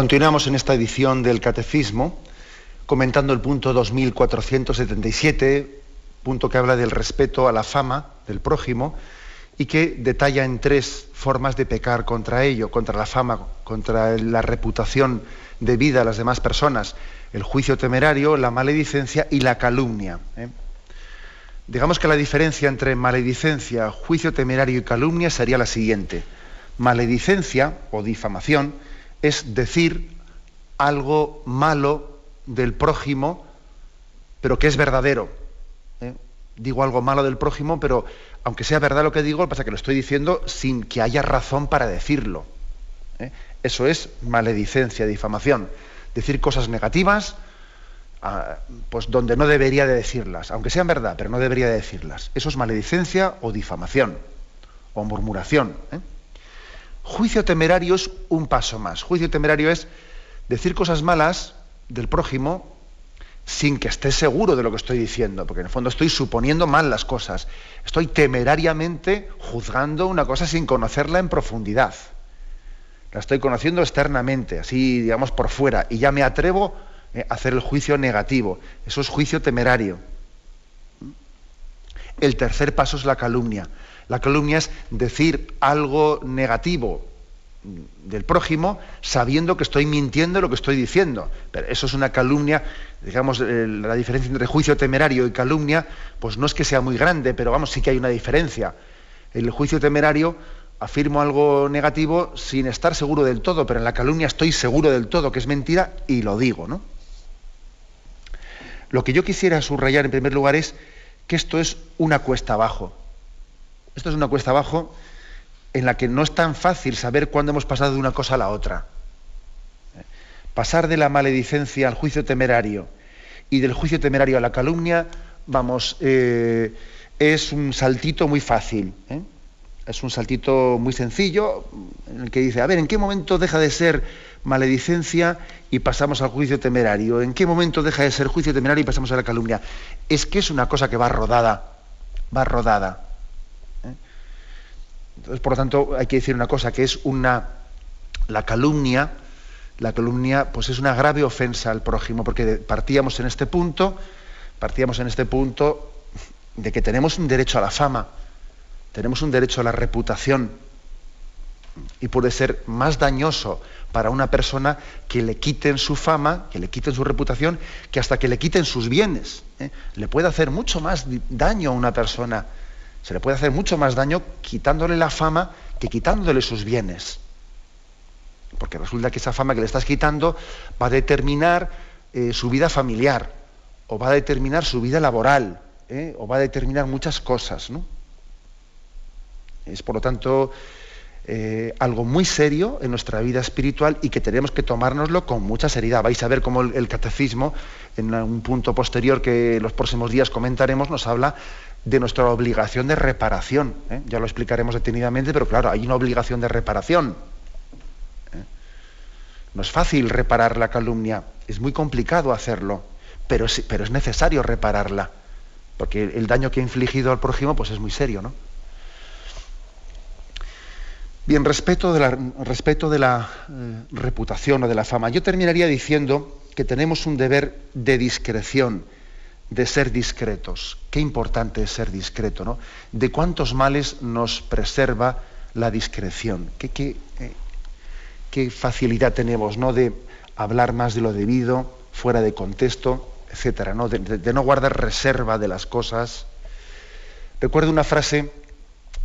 Continuamos en esta edición del Catecismo comentando el punto 2477, punto que habla del respeto a la fama del prójimo y que detalla en tres formas de pecar contra ello, contra la fama, contra la reputación de vida a las demás personas, el juicio temerario, la maledicencia y la calumnia. ¿eh? Digamos que la diferencia entre maledicencia, juicio temerario y calumnia sería la siguiente. Maledicencia o difamación es decir algo malo del prójimo, pero que es verdadero. ¿eh? Digo algo malo del prójimo, pero aunque sea verdad lo que digo, pasa que lo estoy diciendo sin que haya razón para decirlo. ¿eh? Eso es maledicencia, difamación. Decir cosas negativas, ah, pues donde no debería de decirlas, aunque sean verdad, pero no debería de decirlas. Eso es maledicencia o difamación o murmuración. ¿eh? Juicio temerario es un paso más. Juicio temerario es decir cosas malas del prójimo sin que esté seguro de lo que estoy diciendo, porque en el fondo estoy suponiendo mal las cosas. Estoy temerariamente juzgando una cosa sin conocerla en profundidad. La estoy conociendo externamente, así digamos por fuera, y ya me atrevo eh, a hacer el juicio negativo. Eso es juicio temerario. El tercer paso es la calumnia. La calumnia es decir algo negativo del prójimo sabiendo que estoy mintiendo lo que estoy diciendo. Pero eso es una calumnia, digamos, la diferencia entre juicio temerario y calumnia, pues no es que sea muy grande, pero vamos, sí que hay una diferencia. El juicio temerario afirmo algo negativo sin estar seguro del todo, pero en la calumnia estoy seguro del todo que es mentira y lo digo, ¿no? Lo que yo quisiera subrayar en primer lugar es que esto es una cuesta abajo. Esto es una cuesta abajo en la que no es tan fácil saber cuándo hemos pasado de una cosa a la otra. Pasar de la maledicencia al juicio temerario y del juicio temerario a la calumnia, vamos, eh, es un saltito muy fácil. ¿eh? Es un saltito muy sencillo en el que dice, a ver, ¿en qué momento deja de ser maledicencia y pasamos al juicio temerario? ¿En qué momento deja de ser juicio temerario y pasamos a la calumnia? Es que es una cosa que va rodada, va rodada. Entonces, por lo tanto, hay que decir una cosa, que es una, la calumnia, la calumnia, pues es una grave ofensa al prójimo, porque partíamos en este punto, partíamos en este punto de que tenemos un derecho a la fama, tenemos un derecho a la reputación, y puede ser más dañoso para una persona que le quiten su fama, que le quiten su reputación, que hasta que le quiten sus bienes. ¿eh? Le puede hacer mucho más daño a una persona se le puede hacer mucho más daño quitándole la fama que quitándole sus bienes. Porque resulta que esa fama que le estás quitando va a determinar eh, su vida familiar, o va a determinar su vida laboral, ¿eh? o va a determinar muchas cosas. ¿no? Es por lo tanto eh, algo muy serio en nuestra vida espiritual y que tenemos que tomárnoslo con mucha seriedad. Vais a ver cómo el, el catecismo, en un punto posterior que los próximos días comentaremos, nos habla de nuestra obligación de reparación. ¿eh? Ya lo explicaremos detenidamente, pero claro, hay una obligación de reparación. ¿eh? No es fácil reparar la calumnia, es muy complicado hacerlo, pero, pero es necesario repararla, porque el daño que ha infligido al prójimo pues es muy serio. ¿no? Bien, respeto de la, respeto de la eh, reputación o de la fama. Yo terminaría diciendo que tenemos un deber de discreción de ser discretos. Qué importante es ser discreto, ¿no? De cuántos males nos preserva la discreción. Qué, qué, eh, facilidad tenemos, ¿no? De hablar más de lo debido, fuera de contexto, etcétera, ¿no? De, no guardar reserva de las cosas. Recuerdo una frase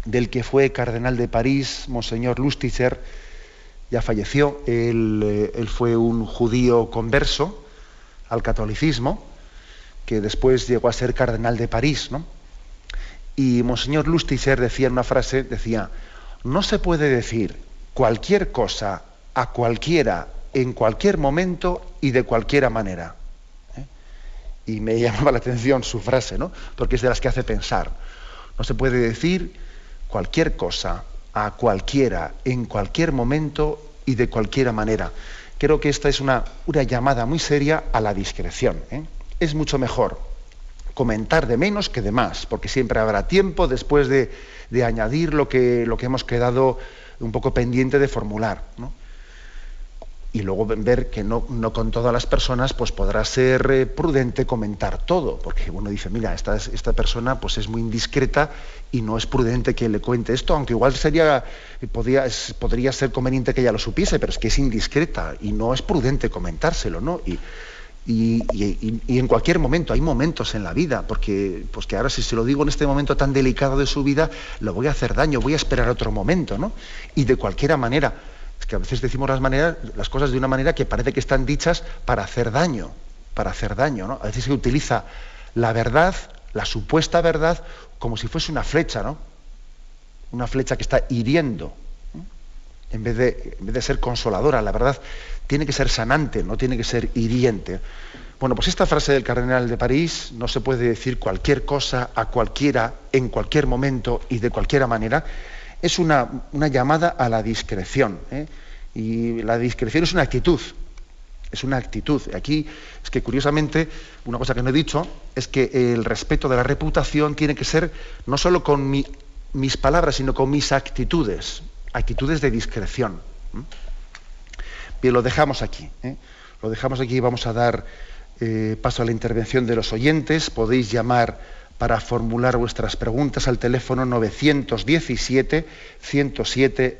del que fue cardenal de París, Monseñor Lustiger, ya falleció, eh, él fue un judío converso al catolicismo, que después llegó a ser cardenal de París, ¿no? Y Monseñor Lustiger decía en una frase, decía, no se puede decir cualquier cosa a cualquiera en cualquier momento y de cualquiera manera. ¿eh? Y me llamaba la atención su frase, ¿no? Porque es de las que hace pensar. No se puede decir cualquier cosa a cualquiera en cualquier momento y de cualquiera manera. Creo que esta es una, una llamada muy seria a la discreción. ¿eh? Es mucho mejor comentar de menos que de más, porque siempre habrá tiempo después de, añadir lo que, lo que, hemos quedado un poco pendiente de formular. Y luego ver que no, no, con todas las personas pues podrá ser eh, prudente comentar todo, porque uno dice, mira, esta, esta persona pues es muy indiscreta y no es prudente que le cuente esto, aunque igual sería, podría, podría ser conveniente que ella lo supiese, pero es que es indiscreta y no es prudente comentárselo, ¿no? Y, y, en cualquier momento, hay momentos en la vida, porque pues que ahora si se lo digo en este momento tan delicado de su vida, lo voy a hacer daño, voy a esperar otro momento, ¿no? Y de cualquier manera, es que a veces decimos las, maneras, las cosas de una manera que parece que están dichas para hacer daño, para hacer daño, ¿no? A veces se utiliza la verdad, la supuesta verdad, como si fuese una flecha, ¿no? Una flecha que está hiriendo, en vez, de, ser consoladora, la verdad tiene que ser sanante, no tiene que ser hiriente. Bueno, pues esta frase del cardenal de París, no se puede decir cualquier cosa a cualquiera, en cualquier momento y de cualquier manera, es una, llamada a la discreción. ¿eh? Y la discreción es una actitud, es una actitud. Aquí es que curiosamente, una cosa que no he dicho, es que el respeto de la reputación tiene que ser no solo con mis palabras, sino con mis actitudes, actitudes de discreción. Bien, lo dejamos aquí. ¿eh? Lo dejamos aquí y vamos a dar eh, paso a la intervención de los oyentes. Podéis llamar para formular vuestras preguntas al teléfono 917 107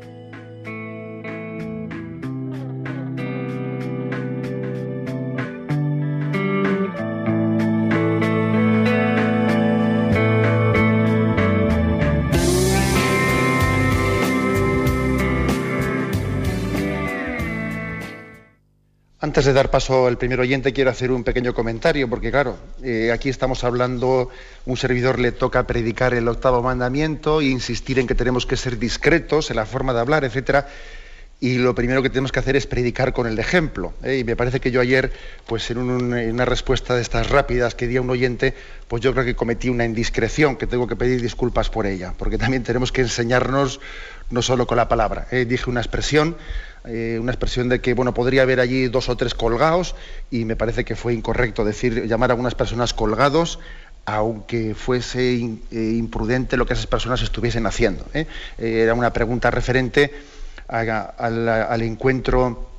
Antes de dar paso al primer oyente, quiero hacer un pequeño comentario, porque claro, eh, aquí estamos hablando, un servidor le toca predicar el octavo mandamiento e insistir en que tenemos que ser discretos en la forma de hablar, etcétera. Y lo primero que tenemos que hacer es predicar con el ejemplo. ¿eh? Y me parece que yo ayer, pues en, un- en una respuesta de estas rápidas que di a un oyente, pues yo creo que cometí una indiscreción, que tengo que pedir disculpas por ella, porque también tenemos que enseñarnos no solo con la palabra. ¿eh? Dije una expresión, eh, una expresión de que bueno podría haber allí dos o tres colgados y me parece que fue incorrecto decir llamar a algunas personas colgados aunque fuese eh, imprudente lo que esas personas estuviesen haciendo. ¿eh? Era una pregunta referente al encuentro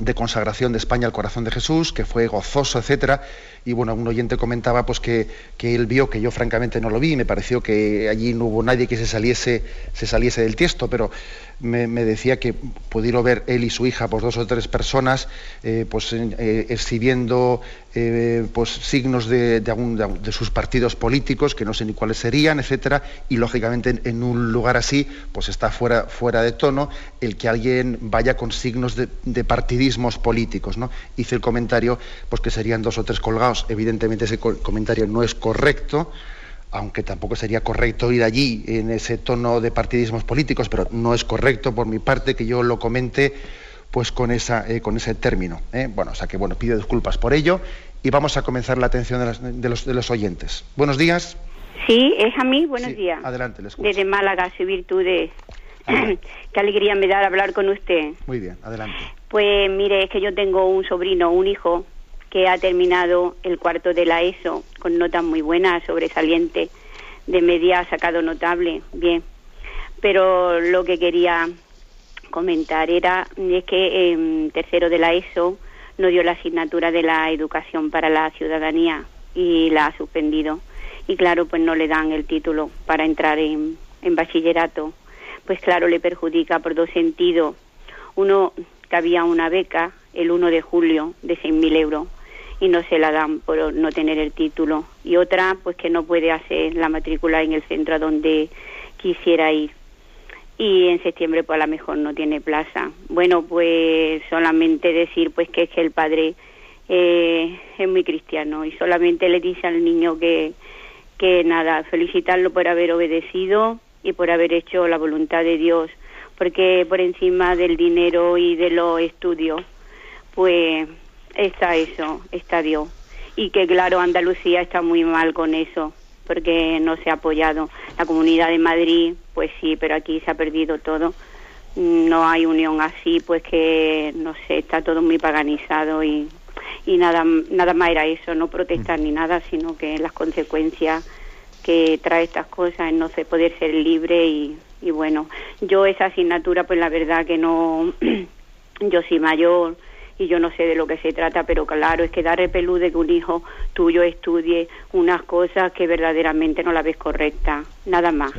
de consagración de España al corazón de Jesús, que fue gozoso, etcétera. Y bueno, un oyente comentaba pues que, que él vio que yo francamente no lo vi, me pareció que allí no hubo nadie que se saliese, se saliese del tiesto, pero me, decía que pudieron ver él y su hija, pues dos o tres personas, eh, pues eh, exhibiendo eh, pues signos de, de, algún- de sus partidos políticos, que no sé ni cuáles serían, etcétera, y lógicamente en, un lugar así, pues está fuera, fuera de tono el que alguien vaya con signos de, de partidismos políticos, ¿no? Hice el comentario, pues que serían dos o tres colgados. Evidentemente ese co- comentario no es correcto, aunque tampoco sería correcto ir allí en ese tono de partidismos políticos, pero no es correcto por mi parte que yo lo comente pues con esa eh, con ese término. ¿eh? Bueno, o sea que bueno, pido disculpas por ello y vamos a comenzar la atención de, las- de los, de los oyentes. Buenos días. Sí, es a mí, buenos Sí, días. Adelante, le escucho. Desde Málaga, soy Virtudes. Qué alegría me da hablar con usted. Muy bien, adelante. Pues mire, es que yo tengo un sobrino, un hijo, que ha terminado el cuarto de la ESO con notas muy buenas, sobresalientes. De media ha sacado notable, bien. Pero lo que quería comentar era es que en tercero de la ESO no dio la asignatura de la educación para la ciudadanía y la ha suspendido. Y claro, pues no le dan el título para entrar en, en bachillerato. Pues claro, le perjudica por dos sentidos. Uno, que había una beca el 1 de julio de 6.000 euros y no se la dan por no tener el título. Y otra, pues que no puede hacer la matrícula en el centro a donde quisiera ir y en septiembre pues a lo mejor no tiene plaza. Bueno, pues solamente decir pues que es que el padre eh, es muy cristiano y solamente le dice al niño que, que nada, felicitarlo por haber obedecido y por haber hecho la voluntad de Dios, porque por encima del dinero y de los estudios, pues está eso, está Dios. Y que claro, Andalucía está muy mal con eso, porque no se ha apoyado. La Comunidad de Madrid, pues sí, pero aquí se ha perdido todo. No hay unión así, pues que, no sé, está todo muy paganizado y, y nada, nada más era eso, no protestar ni nada, sino que las consecuencias que trae estas cosas, no sé, poder ser libre y, y bueno, yo esa asignatura pues la verdad que no, yo soy mayor y yo no sé de lo que se trata, pero claro, es que da repelú de que un hijo tuyo estudie unas cosas que verdaderamente no la ves correcta, nada más.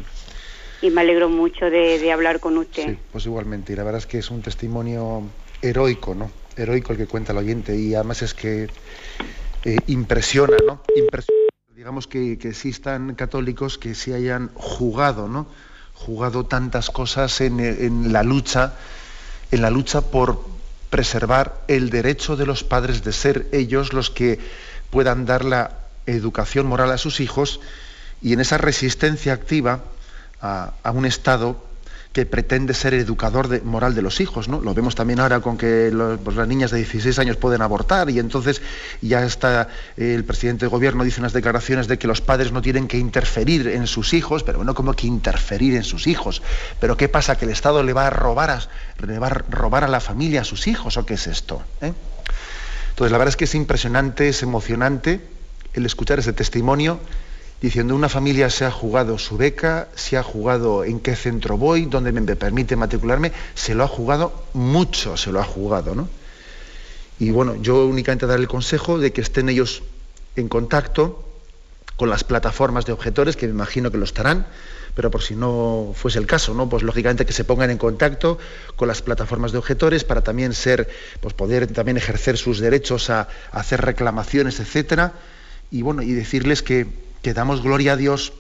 Y me alegro mucho de, hablar con usted. Sí, pues igualmente, y la verdad es que es un testimonio heroico, ¿no? Heroico el que cuenta el oyente, y además es que eh, impresiona, ¿no? Impresiona, digamos que, que existan católicos que se hayan jugado, ¿no? Jugado tantas cosas en, en la lucha, en la lucha por preservar el derecho de los padres de ser ellos los que puedan dar la educación moral a sus hijos y en esa resistencia activa a, a un Estado que pretende ser educador de, moral de los hijos, ¿no? Lo vemos también ahora con que pues las niñas de 16 años pueden abortar y entonces ya está eh, el presidente de gobierno dice unas declaraciones de que los padres no tienen que interferir en sus hijos, pero bueno, como que interferir en sus hijos? Pero ¿qué pasa? ¿Que el Estado le va a robar a, le va a, robar a la familia a sus hijos o qué es esto? ¿Eh? Entonces la verdad es que es impresionante, es emocionante el escuchar ese testimonio diciendo una familia se ha jugado su beca, se ha jugado en qué centro voy, dónde me permite matricularme, se lo ha jugado mucho, se lo ha jugado, ¿no? Y bueno, yo únicamente dar el consejo de que estén ellos en contacto con las plataformas de objetores, que me imagino que lo estarán, pero por si no fuese el caso, ¿no? Pues lógicamente que se pongan en contacto con las plataformas de objetores para también ser, pues poder también ejercer sus derechos a, a hacer reclamaciones, etcétera, y bueno, y decirles que que damos gloria a Dios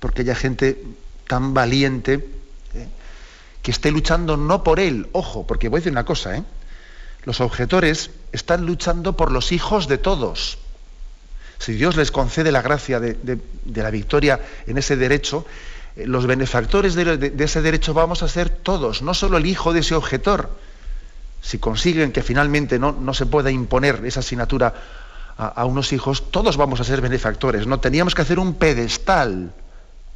porque haya gente tan valiente ¿eh? que esté luchando no por él, ojo, porque voy a decir una cosa, ¿eh? los objetores están luchando por los hijos de todos. Si Dios les concede la gracia de, la victoria en ese derecho, eh, los benefactores de, ese derecho vamos a ser todos, no solo el hijo de ese objetor. Si consiguen que finalmente no se pueda imponer esa asignatura a, a, unos hijos, todos vamos a ser benefactores. No teníamos que hacer un pedestal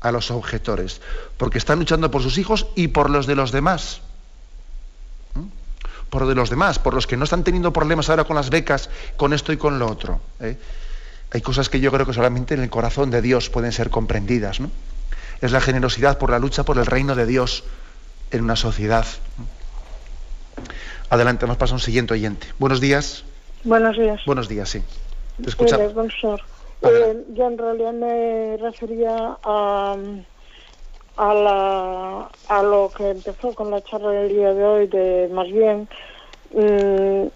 a los objetores, porque están luchando por sus hijos y por los de los demás. ¿Mm? Por de los demás, por los que no están teniendo problemas ahora con las becas, con esto y con lo otro. ¿eh? Hay cosas que yo creo que solamente en el corazón de Dios pueden ser comprendidas. ¿no? Es la generosidad por la lucha por el reino de Dios en una sociedad. Adelante, nos pasa un siguiente oyente. Buenos días. Buenos días. Buenos días, sí. Te escuchamos. Eh, yo en realidad me refería a, a, la, a lo que empezó con la charla del día de hoy, de más bien mmm,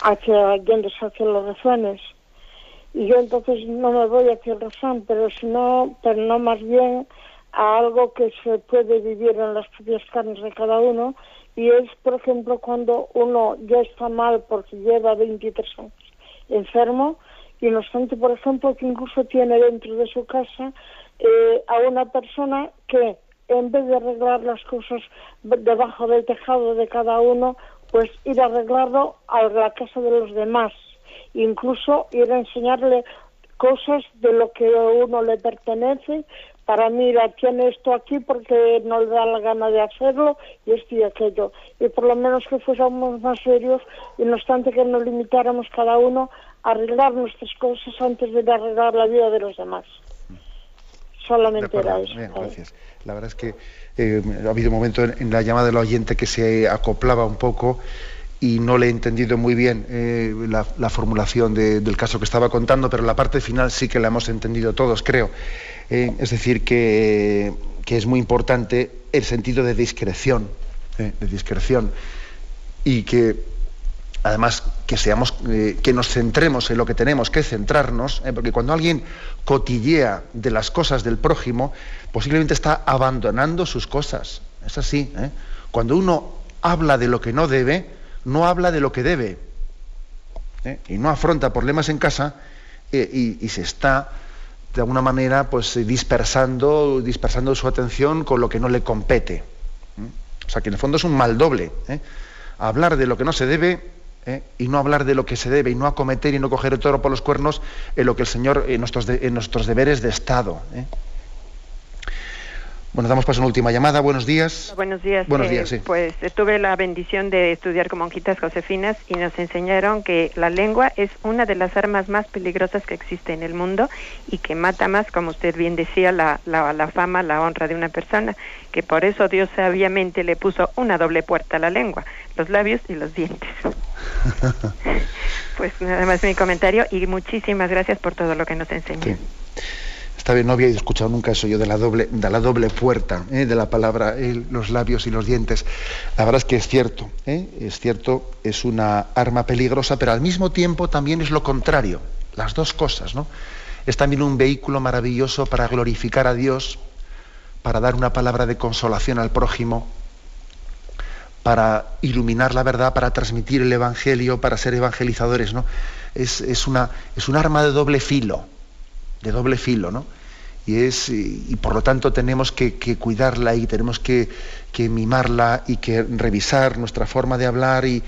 hacia yéndose hacia los refranes. Y yo entonces no me voy hacia el refrán, pero sino, pero no más bien a algo que se puede vivir en las propias carnes de cada uno y es, por ejemplo, cuando uno ya está mal porque lleva 23 años enfermo y no obstante, por ejemplo, que incluso tiene dentro de su casa eh, a una persona que en vez de arreglar las cosas debajo del tejado de cada uno, pues ir a arreglarlo a la casa de los demás, incluso ir a enseñarle cosas de lo que a uno le pertenece para mira, tiene esto aquí porque no le da la gana de hacerlo y esto y aquello. Y por lo menos que fuésemos más serios y no obstante que nos limitáramos cada uno arreglar nuestras cosas antes de arreglar la vida de los demás. Solamente era eso. Bien, gracias. La verdad es que eh, ha habido un momento en, en, la llamada del oyente que se acoplaba un poco y no le he entendido muy bien eh, la, la, formulación de, del caso que estaba contando, pero la parte final sí que la hemos entendido todos, creo. Eh, es decir, que, que, es muy importante el sentido de discreción, eh, de discreción, y que además que seamos, eh, que nos centremos en lo que tenemos que centrarnos, porque cuando alguien cotillea de las cosas del prójimo, posiblemente está abandonando sus cosas. Es así. Cuando uno habla de lo que no debe, no habla de lo que debe, y no afronta problemas en casa, y, y se está de alguna manera pues dispersando, dispersando su atención con lo que no le compete. O sea que en el fondo es un mal doble. ¿eh? Hablar de lo que no se debe ¿eh? y no hablar de lo que se debe y no acometer y no coger el toro por los cuernos en lo que el Señor, en nuestros, en nuestros deberes de Estado. ¿eh? Bueno, damos paso a una última llamada. Buenos días. Buenos días. Buenos Eh, días, sí. Pues tuve la bendición de estudiar con monjitas josefinas y nos enseñaron que la lengua es una de las armas más peligrosas que existe en el mundo y que mata más, como usted bien decía, la, la, la fama, la honra de una persona, que por eso Dios sabiamente le puso una doble puerta a la lengua, los labios y los dientes. Pues nada más mi comentario y muchísimas gracias por todo lo que nos enseñó. Sí. Está bien, no había escuchado nunca eso yo de la doble, de la doble puerta, ¿eh? de la palabra eh, los labios y los dientes. La verdad es que es cierto, ¿eh? es cierto, es una arma peligrosa, pero al mismo tiempo también es lo contrario, las dos cosas, ¿no? Es también un vehículo maravilloso para glorificar a Dios, para dar una palabra de consolación al prójimo, para iluminar la verdad, para transmitir el Evangelio, para ser evangelizadores, ¿no? Es, una, es un arma de doble filo, de doble filo, ¿no? Y, es, y, por lo tanto tenemos que, cuidarla y tenemos que, mimarla y que revisar nuestra forma de hablar y,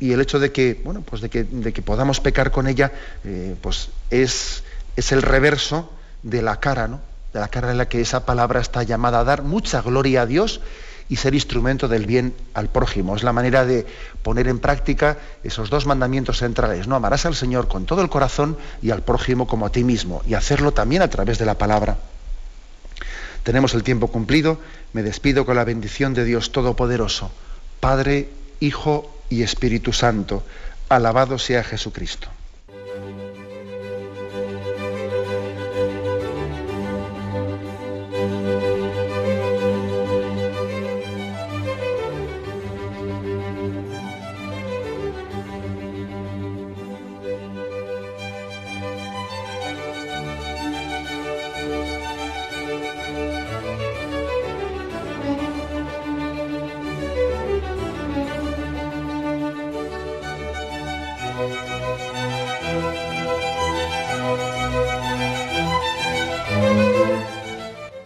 y el hecho de que, bueno, pues de que, de que podamos pecar con ella, eh, pues es, es el reverso de la cara, ¿no? De la cara en la que esa palabra está llamada a dar mucha gloria a Dios y ser instrumento del bien al prójimo. Es la manera de poner en práctica esos dos mandamientos centrales. No amarás al Señor con todo el corazón y al prójimo como a ti mismo. Y hacerlo también a través de la palabra. Tenemos el tiempo cumplido. Me despido con la bendición de Dios Todopoderoso, Padre, Hijo y Espíritu Santo. Alabado sea Jesucristo.